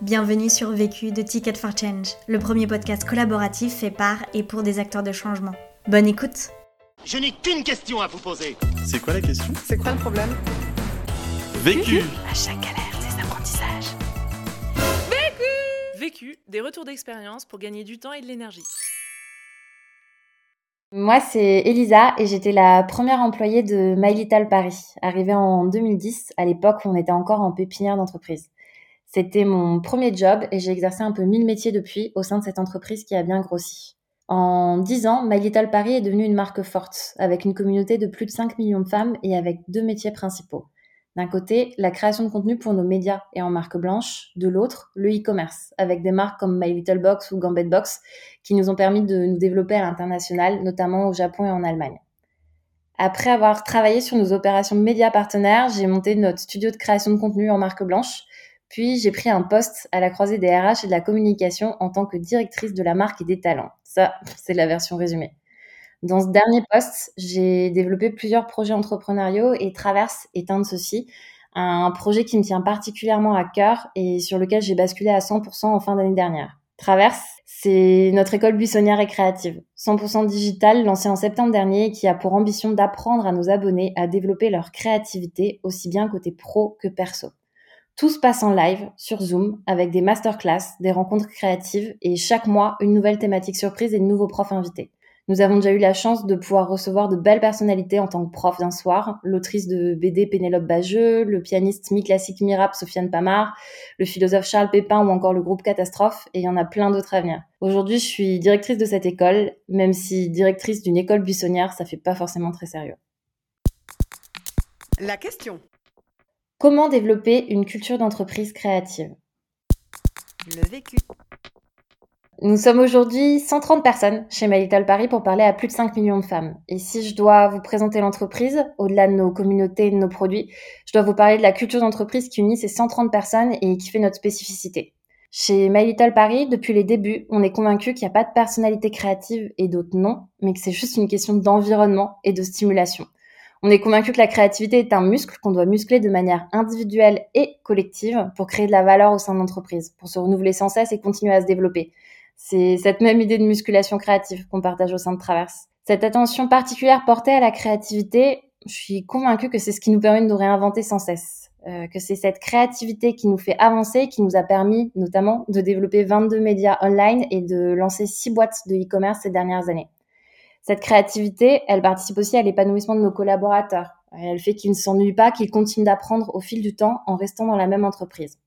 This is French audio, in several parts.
Bienvenue sur Vécu de Ticket for Change, le premier podcast collaboratif fait par et pour des acteurs de changement. Bonne écoute Je n'ai qu'une question à vous poser. C'est quoi la question? C'est quoi le problème? Vécu À chaque galère, des apprentissages. Vécu, des retours d'expérience pour gagner du temps et de l'énergie. Moi, c'est Elisa et j'étais la première employée de My Little Paris, arrivée en 2010, à l'époque où on était encore en pépinière d'entreprise. C'était mon premier job et j'ai exercé un peu mille métiers depuis au sein de cette entreprise qui a bien grossi. En dix ans, My Little Paris est devenue une marque forte, avec une communauté de plus de 5 millions de femmes et avec deux métiers principaux. D'un côté, la création de contenu pour nos médias et en marque blanche. De l'autre, le e-commerce, avec des marques comme My Little Box ou Gambit Box, qui nous ont permis de nous développer à l'international, notamment au Japon et en Allemagne. Après avoir travaillé sur nos opérations médias partenaires, j'ai monté notre studio de création de contenu en marque blanche, puis j'ai pris un poste à la croisée des RH et de la communication en tant que directrice de la marque et des talents. Ça, c'est la version résumée. Dans ce dernier poste, j'ai développé plusieurs projets entrepreneuriaux et Traverse est un de ceux-ci, un projet qui me tient particulièrement à cœur et sur lequel j'ai basculé à 100% en fin d'année dernière. Traverse, c'est notre école buissonnière et créative, 100% digitale, lancée en septembre dernier, qui a pour ambition d'apprendre à nos abonnés à développer leur créativité aussi bien côté pro que perso. Tout se passe en live sur Zoom avec des masterclass, des rencontres créatives et chaque mois une nouvelle thématique surprise et de nouveaux profs invités. Nous avons déjà eu la chance de pouvoir recevoir de belles personnalités en tant que prof d'un soir, l'autrice de BD Pénélope Bageux, le pianiste mi-classique mi-rap Sofiane Pamar, le philosophe Charles Pépin ou encore le groupe Catastrophe, et il y en a plein d'autres à venir. Aujourd'hui, je suis directrice de cette école, même si directrice d'une école buissonnière, ça fait pas forcément très sérieux. La question. Comment développer une culture d'entreprise créative? Le vécu. Nous sommes aujourd'hui 130 personnes chez My Little Paris pour parler à plus de 5 millions de femmes. Et si je dois vous présenter l'entreprise, au-delà de nos communautés et de nos produits, je dois vous parler de la culture d'entreprise qui unit ces 130 personnes et qui fait notre spécificité. Chez My Little Paris, depuis les débuts, on est convaincu qu'il n'y a pas de personnalité créative et d'autres non, mais que c'est juste une question d'environnement et de stimulation. On est convaincu que la créativité est un muscle qu'on doit muscler de manière individuelle et collective pour créer de la valeur au sein de l'entreprise, pour se renouveler sans cesse et continuer à se développer. C'est cette même idée de musculation créative qu'on partage au sein de Traverse. Cette attention particulière portée à la créativité, je suis convaincue que c'est ce qui nous permet de nous réinventer sans cesse. Euh, que c'est cette créativité qui nous fait avancer, qui nous a permis notamment de développer 22 médias online et de lancer 6 boîtes de e-commerce ces dernières années. Cette créativité, elle participe aussi à l'épanouissement de nos collaborateurs. Elle fait qu'ils ne s'ennuient pas, qu'ils continuent d'apprendre au fil du temps en restant dans la même entreprise.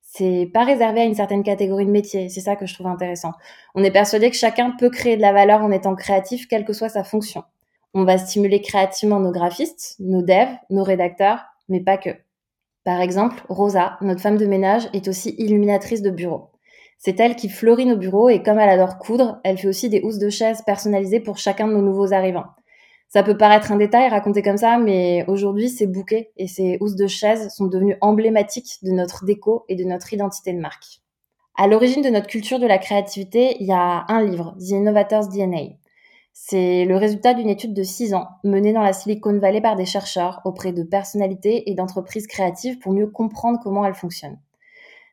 C'est pas réservé à une certaine catégorie de métier. C'est ça que je trouve intéressant. On est persuadé que chacun peut créer de la valeur en étant créatif, quelle que soit sa fonction. On va stimuler créativement nos graphistes, nos devs, nos rédacteurs, mais pas que. Par exemple, Rosa, notre femme de ménage, est aussi illuminatrice de bureau. C'est elle qui fleurit nos bureaux et comme elle adore coudre, elle fait aussi des housses de chaises personnalisées pour chacun de nos nouveaux arrivants. Ça peut paraître un détail raconté comme ça, mais aujourd'hui, ces bouquets et ces housses de chaises sont devenus emblématiques de notre déco et de notre identité de marque. À l'origine de notre culture de la créativité, il y a un livre, The Innovator's DNA. C'est le résultat d'une étude de six ans menée dans la Silicon Valley par des chercheurs auprès de personnalités et d'entreprises créatives pour mieux comprendre comment elles fonctionnent.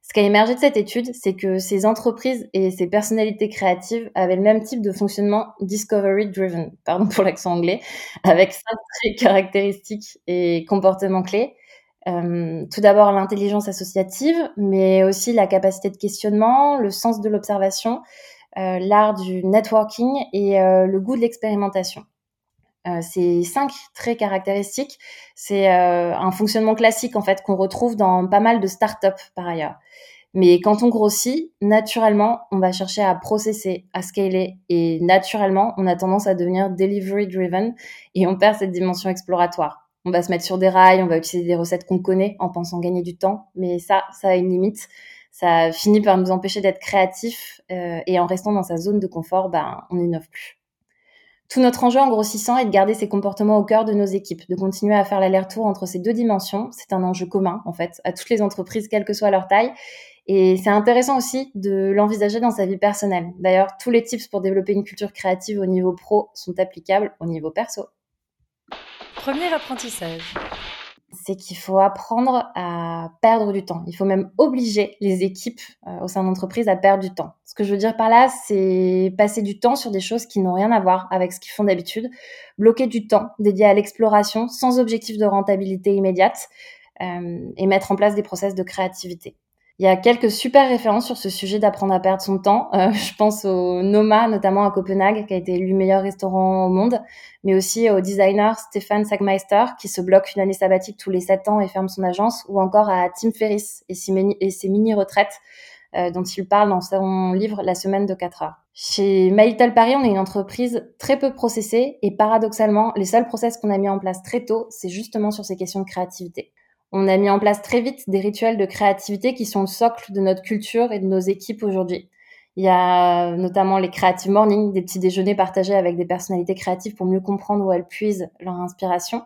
Ce qui a émergé de cette étude, c'est que ces entreprises et ces personnalités créatives avaient le même type de fonctionnement discovery driven, pardon pour l'accent anglais, avec cinq caractéristiques et comportements clés. Euh, tout d'abord l'intelligence associative, mais aussi la capacité de questionnement, le sens de l'observation, euh, l'art du networking et euh, le goût de l'expérimentation. Euh, ces cinq traits caractéristiques, c'est euh, un fonctionnement classique en fait qu'on retrouve dans pas mal de startups par ailleurs. Mais quand on grossit, naturellement, on va chercher à processer, à scaler, et naturellement, on a tendance à devenir delivery driven et on perd cette dimension exploratoire. On va se mettre sur des rails, on va utiliser des recettes qu'on connaît en pensant gagner du temps, mais ça, ça a une limite. Ça finit par nous empêcher d'être créatifs euh, et en restant dans sa zone de confort, ben, on n'innove plus. Tout notre enjeu en grossissant est de garder ces comportements au cœur de nos équipes, de continuer à faire l'aller-retour entre ces deux dimensions. C'est un enjeu commun, en fait, à toutes les entreprises, quelle que soit leur taille. Et c'est intéressant aussi de l'envisager dans sa vie personnelle. D'ailleurs, tous les tips pour développer une culture créative au niveau pro sont applicables au niveau perso. Premier apprentissage. C'est qu'il faut apprendre à perdre du temps. Il faut même obliger les équipes euh, au sein d'entreprise à perdre du temps. Ce que je veux dire par là, c'est passer du temps sur des choses qui n'ont rien à voir avec ce qu'ils font d'habitude, bloquer du temps dédié à l'exploration sans objectif de rentabilité immédiate euh, et mettre en place des process de créativité. Il y a quelques super références sur ce sujet d'apprendre à perdre son temps. Euh, je pense au Noma, notamment à Copenhague, qui a été élu meilleur restaurant au monde, mais aussi au designer Stéphane Sagmeister, qui se bloque une année sabbatique tous les sept ans et ferme son agence, ou encore à Tim Ferriss et ses mini-retraites, euh, dont il parle dans son livre La semaine de 4 heures. Chez My Paris, on est une entreprise très peu processée et paradoxalement, les seuls process qu'on a mis en place très tôt, c'est justement sur ces questions de créativité. On a mis en place très vite des rituels de créativité qui sont le socle de notre culture et de nos équipes aujourd'hui. Il y a notamment les Creative Morning, des petits déjeuners partagés avec des personnalités créatives pour mieux comprendre où elles puisent leur inspiration.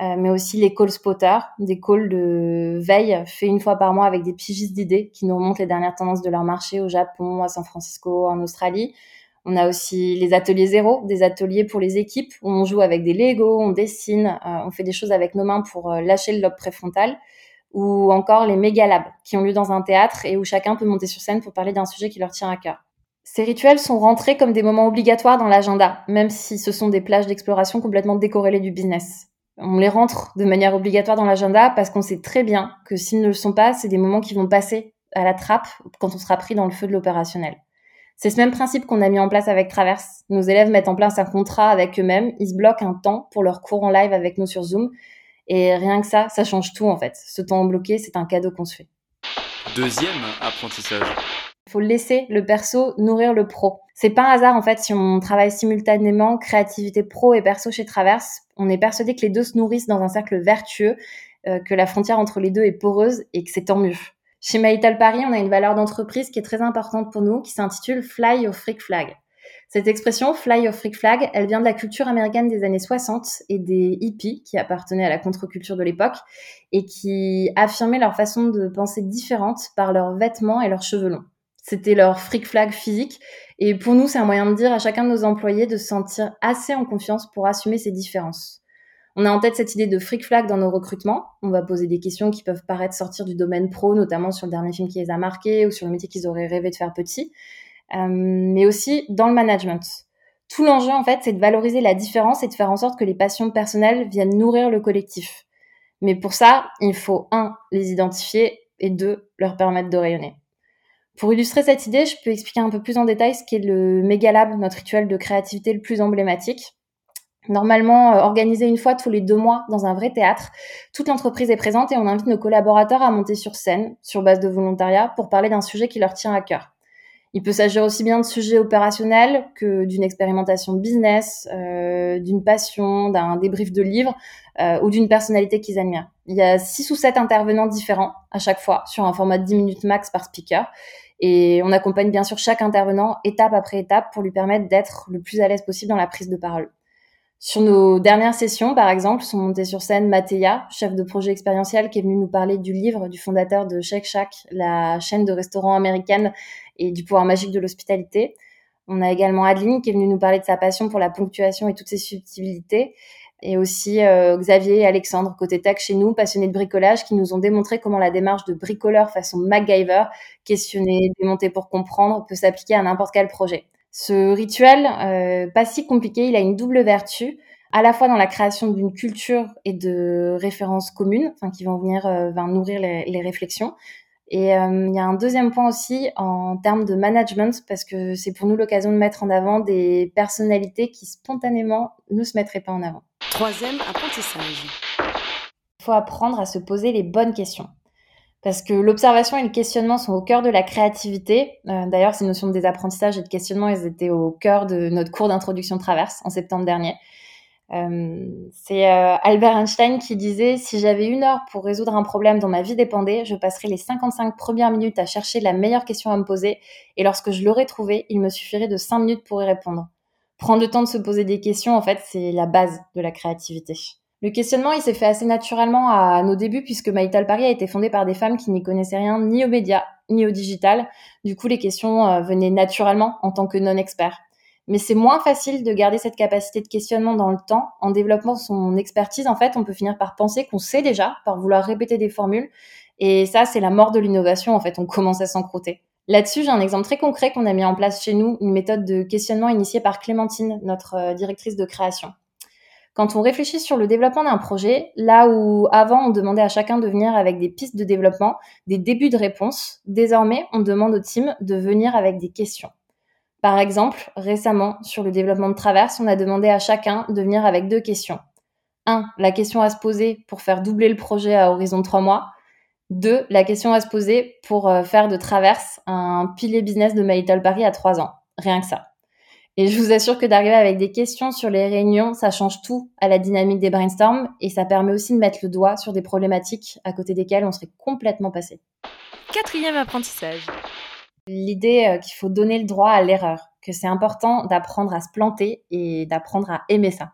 Euh, mais aussi les call spotters, des calls de veille faits une fois par mois avec des pigistes d'idées qui nous remontent les dernières tendances de leur marché au Japon, à San Francisco, en Australie, on a aussi les ateliers zéro, des ateliers pour les équipes où on joue avec des Lego, on dessine, euh, on fait des choses avec nos mains pour euh, lâcher le lobe préfrontal, ou encore les méga labs qui ont lieu dans un théâtre et où chacun peut monter sur scène pour parler d'un sujet qui leur tient à cœur. Ces rituels sont rentrés comme des moments obligatoires dans l'agenda, même si ce sont des plages d'exploration complètement décorrélées du business. On les rentre de manière obligatoire dans l'agenda parce qu'on sait très bien que s'ils ne le sont pas, c'est des moments qui vont passer à la trappe quand on sera pris dans le feu de l'opérationnel. C'est ce même principe qu'on a mis en place avec Traverse. Nos élèves mettent en place un contrat avec eux-mêmes, ils se bloquent un temps pour leur cours en live avec nous sur Zoom. Et rien que ça, ça change tout en fait. Ce temps bloqué, c'est un cadeau qu'on se fait. Deuxième apprentissage. Il faut laisser le perso nourrir le pro. C'est pas un hasard en fait si on travaille simultanément créativité pro et perso chez Traverse. On est persuadé que les deux se nourrissent dans un cercle vertueux, euh, que la frontière entre les deux est poreuse et que c'est tant mieux. Chez Maïtal Paris, on a une valeur d'entreprise qui est très importante pour nous, qui s'intitule Fly your Freak Flag. Cette expression, Fly your Freak Flag, elle vient de la culture américaine des années 60 et des hippies qui appartenaient à la contre-culture de l'époque et qui affirmaient leur façon de penser différente par leurs vêtements et leurs cheveux longs. C'était leur freak flag physique. Et pour nous, c'est un moyen de dire à chacun de nos employés de se sentir assez en confiance pour assumer ces différences. On a en tête cette idée de freak flag dans nos recrutements. On va poser des questions qui peuvent paraître sortir du domaine pro, notamment sur le dernier film qui les a marqués ou sur le métier qu'ils auraient rêvé de faire petit, euh, mais aussi dans le management. Tout l'enjeu, en fait, c'est de valoriser la différence et de faire en sorte que les passions personnelles viennent nourrir le collectif. Mais pour ça, il faut, un, les identifier et deux, leur permettre de rayonner. Pour illustrer cette idée, je peux expliquer un peu plus en détail ce qu'est le Megalab, notre rituel de créativité le plus emblématique normalement euh, organisé une fois tous les deux mois dans un vrai théâtre. Toute l'entreprise est présente et on invite nos collaborateurs à monter sur scène, sur base de volontariat, pour parler d'un sujet qui leur tient à cœur. Il peut s'agir aussi bien de sujets opérationnels que d'une expérimentation business, euh, d'une passion, d'un débrief de livre euh, ou d'une personnalité qu'ils admirent. Il y a six ou sept intervenants différents à chaque fois sur un format de 10 minutes max par speaker. Et on accompagne bien sûr chaque intervenant étape après étape pour lui permettre d'être le plus à l'aise possible dans la prise de parole. Sur nos dernières sessions, par exemple, sont montés sur scène Mathéa, chef de projet expérientiel, qui est venu nous parler du livre du fondateur de Shake Shack, la chaîne de restaurants américaine et du pouvoir magique de l'hospitalité. On a également Adeline qui est venue nous parler de sa passion pour la ponctuation et toutes ses subtilités. Et aussi euh, Xavier et Alexandre, côté tech chez nous, passionnés de bricolage, qui nous ont démontré comment la démarche de bricoleur façon MacGyver, questionner, démonter pour comprendre, peut s'appliquer à n'importe quel projet. Ce rituel, euh, pas si compliqué, il a une double vertu, à la fois dans la création d'une culture et de références communes, enfin, qui vont venir euh, nourrir les, les, réflexions. Et euh, il y a un deuxième point aussi en termes de management, parce que c'est pour nous l'occasion de mettre en avant des personnalités qui spontanément ne se mettraient pas en avant. Troisième apprentissage. Il faut apprendre à se poser les bonnes questions parce que l'observation et le questionnement sont au cœur de la créativité. Euh, d'ailleurs, ces notions de désapprentissages et de questionnement, elles étaient au cœur de notre cours d'introduction traverse en septembre dernier. Euh, c'est euh, Albert Einstein qui disait si j'avais une heure pour résoudre un problème dont ma vie dépendait, je passerais les 55 premières minutes à chercher la meilleure question à me poser, et lorsque je l'aurais trouvée, il me suffirait de 5 minutes pour y répondre. Prendre le temps de se poser des questions, en fait, c'est la base de la créativité. Le questionnement, il s'est fait assez naturellement à nos débuts puisque Maïtal Paris a été fondé par des femmes qui n'y connaissaient rien ni aux médias ni au digital. Du coup, les questions euh, venaient naturellement en tant que non-experts. Mais c'est moins facile de garder cette capacité de questionnement dans le temps. En développant son expertise, en fait, on peut finir par penser qu'on sait déjà, par vouloir répéter des formules. Et ça, c'est la mort de l'innovation. En fait, on commence à s'encrouter. Là-dessus, j'ai un exemple très concret qu'on a mis en place chez nous, une méthode de questionnement initiée par Clémentine, notre euh, directrice de création. Quand on réfléchit sur le développement d'un projet, là où avant on demandait à chacun de venir avec des pistes de développement, des débuts de réponse, désormais on demande au team de venir avec des questions. Par exemple, récemment, sur le développement de Traverse, on a demandé à chacun de venir avec deux questions. Un, la question à se poser pour faire doubler le projet à horizon de trois mois. Deux, la question à se poser pour euh, faire de Traverse un pilier business de My Paris à trois ans. Rien que ça. Et je vous assure que d'arriver avec des questions sur les réunions, ça change tout à la dynamique des brainstorms et ça permet aussi de mettre le doigt sur des problématiques à côté desquelles on serait complètement passé. Quatrième apprentissage. L'idée euh, qu'il faut donner le droit à l'erreur, que c'est important d'apprendre à se planter et d'apprendre à aimer ça.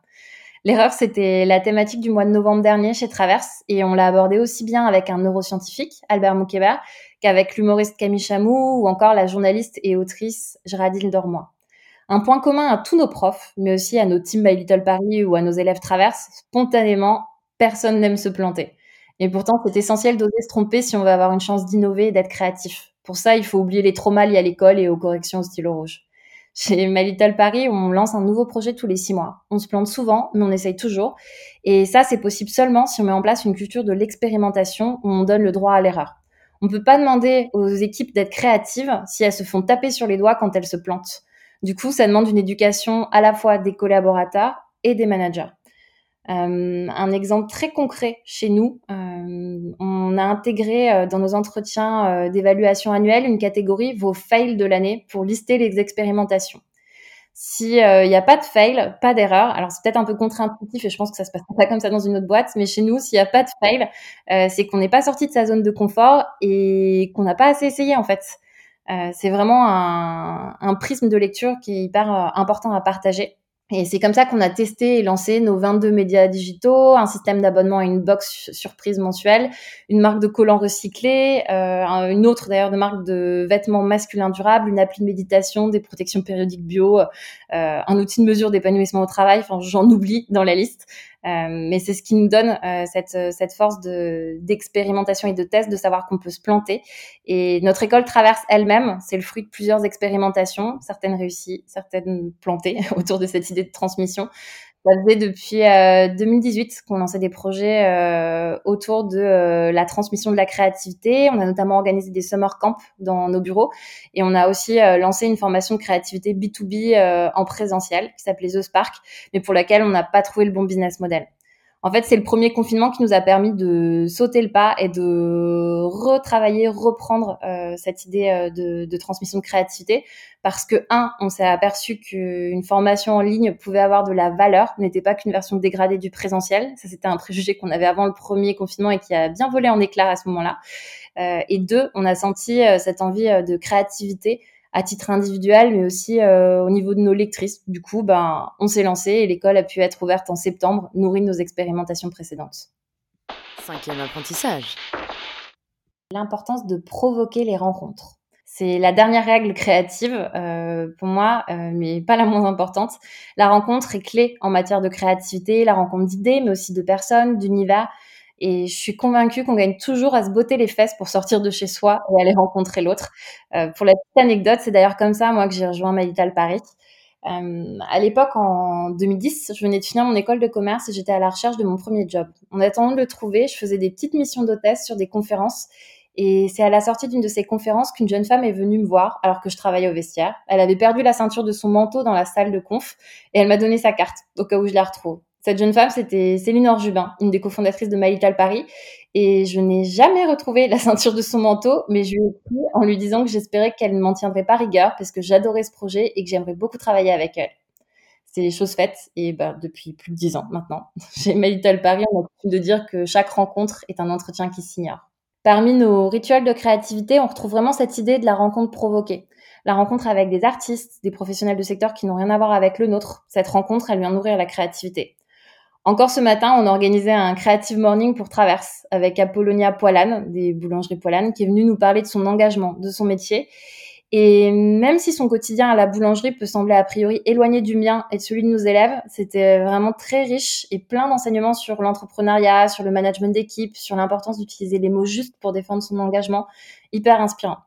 L'erreur, c'était la thématique du mois de novembre dernier chez Traverse et on l'a abordé aussi bien avec un neuroscientifique, Albert Moukébert, qu'avec l'humoriste Camille Chamou ou encore la journaliste et autrice Géraldine Dormois. Un point commun à tous nos profs, mais aussi à nos teams My Little Paris ou à nos élèves traverse, spontanément, personne n'aime se planter. Et pourtant, c'est essentiel d'oser se tromper si on veut avoir une chance d'innover et d'être créatif. Pour ça, il faut oublier les traumas liés à l'école et aux corrections au stylo rouge. Chez My Little Paris, on lance un nouveau projet tous les six mois. On se plante souvent, mais on essaye toujours. Et ça, c'est possible seulement si on met en place une culture de l'expérimentation où on donne le droit à l'erreur. On ne peut pas demander aux équipes d'être créatives si elles se font taper sur les doigts quand elles se plantent. Du coup, ça demande une éducation à la fois des collaborateurs et des managers. Euh, un exemple très concret chez nous, euh, on a intégré euh, dans nos entretiens d'évaluation annuelle une catégorie vos fails de l'année pour lister les expérimentations. S'il n'y a pas de fail, pas d'erreur, alors c'est peut-être un peu contre-intuitif et je pense que ça se passe pas comme ça dans une autre boîte, mais chez nous, s'il n'y a pas de fail, c'est qu'on n'est pas sorti de sa zone de confort et qu'on n'a pas assez essayé en fait. Euh, c'est vraiment un, un, prisme de lecture qui est hyper euh, important à partager. Et c'est comme ça qu'on a testé et lancé nos 22 médias digitaux, un système d'abonnement à une box surprise mensuelle, une marque de collants recyclés, euh, une autre d'ailleurs de marque de vêtements masculins durables, une appli de méditation, des protections périodiques bio, euh, un outil de mesure d'épanouissement au travail. Enfin, j'en oublie dans la liste. Euh, mais c'est ce qui nous donne euh, cette, cette force de, d'expérimentation et de test, de savoir qu'on peut se planter. Et notre école traverse elle-même, c'est le fruit de plusieurs expérimentations, certaines réussies, certaines plantées autour de cette idée de transmission. Ça faisait depuis 2018 euh, qu'on lançait des projets euh, autour de euh, la transmission de la créativité. On a notamment organisé des summer camps dans nos bureaux et on a aussi lancé une formation de créativité B2B en présentiel qui s'appelait The Spark, mais pour laquelle on n'a pas trouvé le bon business model. En fait, c'est le premier confinement qui nous a permis de sauter le pas et de retravailler, reprendre euh, cette idée euh, de, de, transmission de créativité. Parce que, un, on s'est aperçu qu'une formation en ligne pouvait avoir de la valeur, n'était pas qu'une version dégradée du présentiel. Ça, c'était un préjugé qu'on avait avant le premier confinement et qui a bien volé en éclats à ce moment-là. Euh, et deux, on a senti euh, cette envie de créativité à titre individuel, mais aussi euh, au niveau de nos lectrices. Du coup, ben, on s'est lancé et l'école a pu être ouverte en septembre, nourrie de nos expérimentations précédentes. Cinquième apprentissage. L'importance de provoquer les rencontres. C'est la dernière règle créative euh, pour moi, euh, mais pas la moins importante. La rencontre est clé en matière de créativité, la rencontre d'idées, mais aussi de personnes, d'univers. Et je suis convaincue qu'on gagne toujours à se botter les fesses pour sortir de chez soi et aller rencontrer l'autre. Euh, pour la petite anecdote, c'est d'ailleurs comme ça, moi, que j'ai rejoint Malital Paris. Euh, à l'époque, en 2010, je venais de finir mon école de commerce et j'étais à la recherche de mon premier job. En attendant de le trouver, je faisais des petites missions d'hôtesse sur des conférences. Et c'est à la sortie d'une de ces conférences qu'une jeune femme est venue me voir alors que je travaillais au vestiaire. Elle avait perdu la ceinture de son manteau dans la salle de conf et elle m'a donné sa carte au cas où je la retrouve. Cette jeune femme, c'était Céline Orjubin, une des cofondatrices de Maïtal Paris. Et je n'ai jamais retrouvé la ceinture de son manteau, mais je lui ai écrit en lui disant que j'espérais qu'elle ne m'en tiendrait pas rigueur parce que j'adorais ce projet et que j'aimerais beaucoup travailler avec elle. C'est chose faite et bah, depuis plus de dix ans maintenant. Chez Maïtal Paris, on a l'habitude de dire que chaque rencontre est un entretien qui s'ignore. Parmi nos rituels de créativité, on retrouve vraiment cette idée de la rencontre provoquée. La rencontre avec des artistes, des professionnels de secteur qui n'ont rien à voir avec le nôtre. Cette rencontre, elle vient nourrir la créativité. Encore ce matin, on organisait un Creative Morning pour Traverse avec Apollonia Poilane, des boulangeries Poilane, qui est venue nous parler de son engagement, de son métier. Et même si son quotidien à la boulangerie peut sembler a priori éloigné du mien et de celui de nos élèves, c'était vraiment très riche et plein d'enseignements sur l'entrepreneuriat, sur le management d'équipe, sur l'importance d'utiliser les mots justes pour défendre son engagement, hyper inspirant.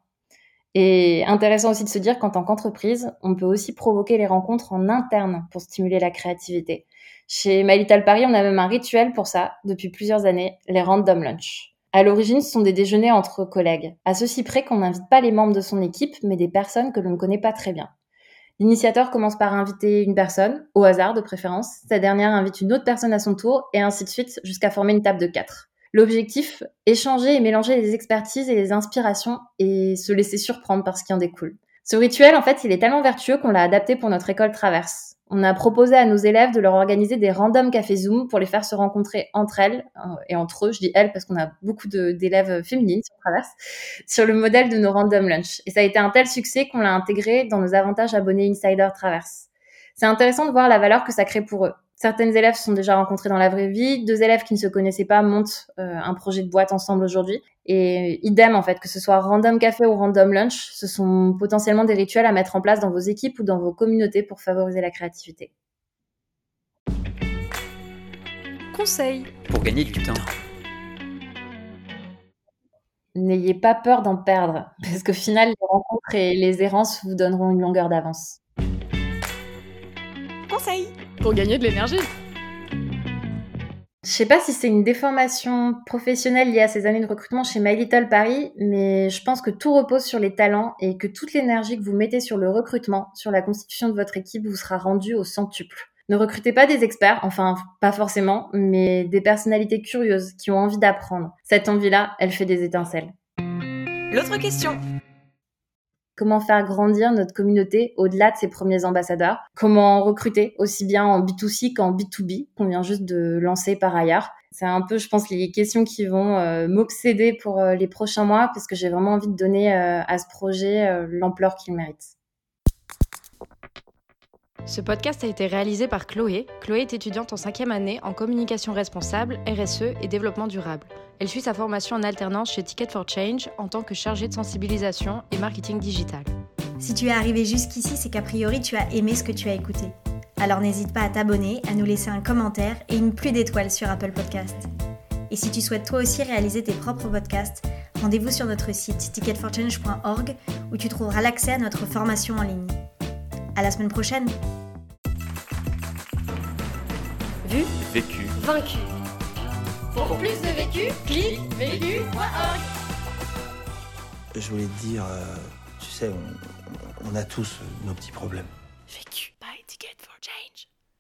Et intéressant aussi de se dire qu'en tant qu'entreprise, on peut aussi provoquer les rencontres en interne pour stimuler la créativité. Chez My Little Paris, on a même un rituel pour ça depuis plusieurs années, les random lunch. À l'origine, ce sont des déjeuners entre collègues, à ceci près qu'on n'invite pas les membres de son équipe, mais des personnes que l'on ne connaît pas très bien. L'initiateur commence par inviter une personne, au hasard de préférence, cette dernière invite une autre personne à son tour, et ainsi de suite, jusqu'à former une table de quatre. L'objectif, échanger et mélanger les expertises et les inspirations et se laisser surprendre par ce qui en découle. Ce rituel, en fait, il est tellement vertueux qu'on l'a adapté pour notre école Traverse. On a proposé à nos élèves de leur organiser des random café Zoom pour les faire se rencontrer entre elles euh, et entre eux. Je dis elles parce qu'on a beaucoup d'élèves féminines sur Traverse, sur le modèle de nos random lunch. Et ça a été un tel succès qu'on l'a intégré dans nos avantages abonnés Insider Traverse. C'est intéressant de voir la valeur que ça crée pour eux. Certaines élèves se sont déjà rencontrées dans la vraie vie. Deux élèves qui ne se connaissaient pas montent euh, un projet de boîte ensemble aujourd'hui. Et idem, en fait, que ce soit random café ou random lunch, ce sont potentiellement des rituels à mettre en place dans vos équipes ou dans vos communautés pour favoriser la créativité. Conseil Pour gagner du temps. N'ayez pas peur d'en perdre, parce qu'au final, les rencontres et les errances vous donneront une longueur d'avance. Conseil Pour gagner de l'énergie. Je sais pas si c'est une déformation professionnelle liée à ces années de recrutement chez My Little Paris, mais je pense que tout repose sur les talents et que toute l'énergie que vous mettez sur le recrutement, sur la constitution de votre équipe, vous sera rendue au centuple. Ne recrutez pas des experts, enfin pas forcément, mais des personnalités curieuses qui ont envie d'apprendre. Cette envie-là, elle fait des étincelles. L'autre question comment faire grandir notre communauté au-delà de ses premiers ambassadeurs, comment recruter aussi bien en B2C qu'en B2B qu'on vient juste de lancer par ailleurs. C'est un peu, je pense, les questions qui vont euh, m'obséder pour euh, les prochains mois parce que j'ai vraiment envie de donner euh, à ce projet l'ampleur qu'il mérite. Ce podcast a été réalisé par Chloé. Chloé est étudiante en cinquième année en communication responsable, RSE et développement durable. Elle suit sa formation en alternance chez Ticket for Change en tant que chargée de sensibilisation et marketing digital. Si tu es arrivé jusqu'ici, c'est qu'a priori tu as aimé ce que tu as écouté. Alors n'hésite pas à t'abonner, à nous laisser un commentaire et une pluie d'étoiles sur Apple Podcast. Et si tu souhaites toi aussi réaliser tes propres podcasts, rendez-vous sur notre site ticketforchange.org où tu trouveras l'accès à notre formation en ligne. À la semaine prochaine. Vu, Vécu. vaincu. Pour plus de vécu, clique vécu.org. Je voulais te dire, euh, tu sais, on, on a tous nos petits problèmes. Vécu.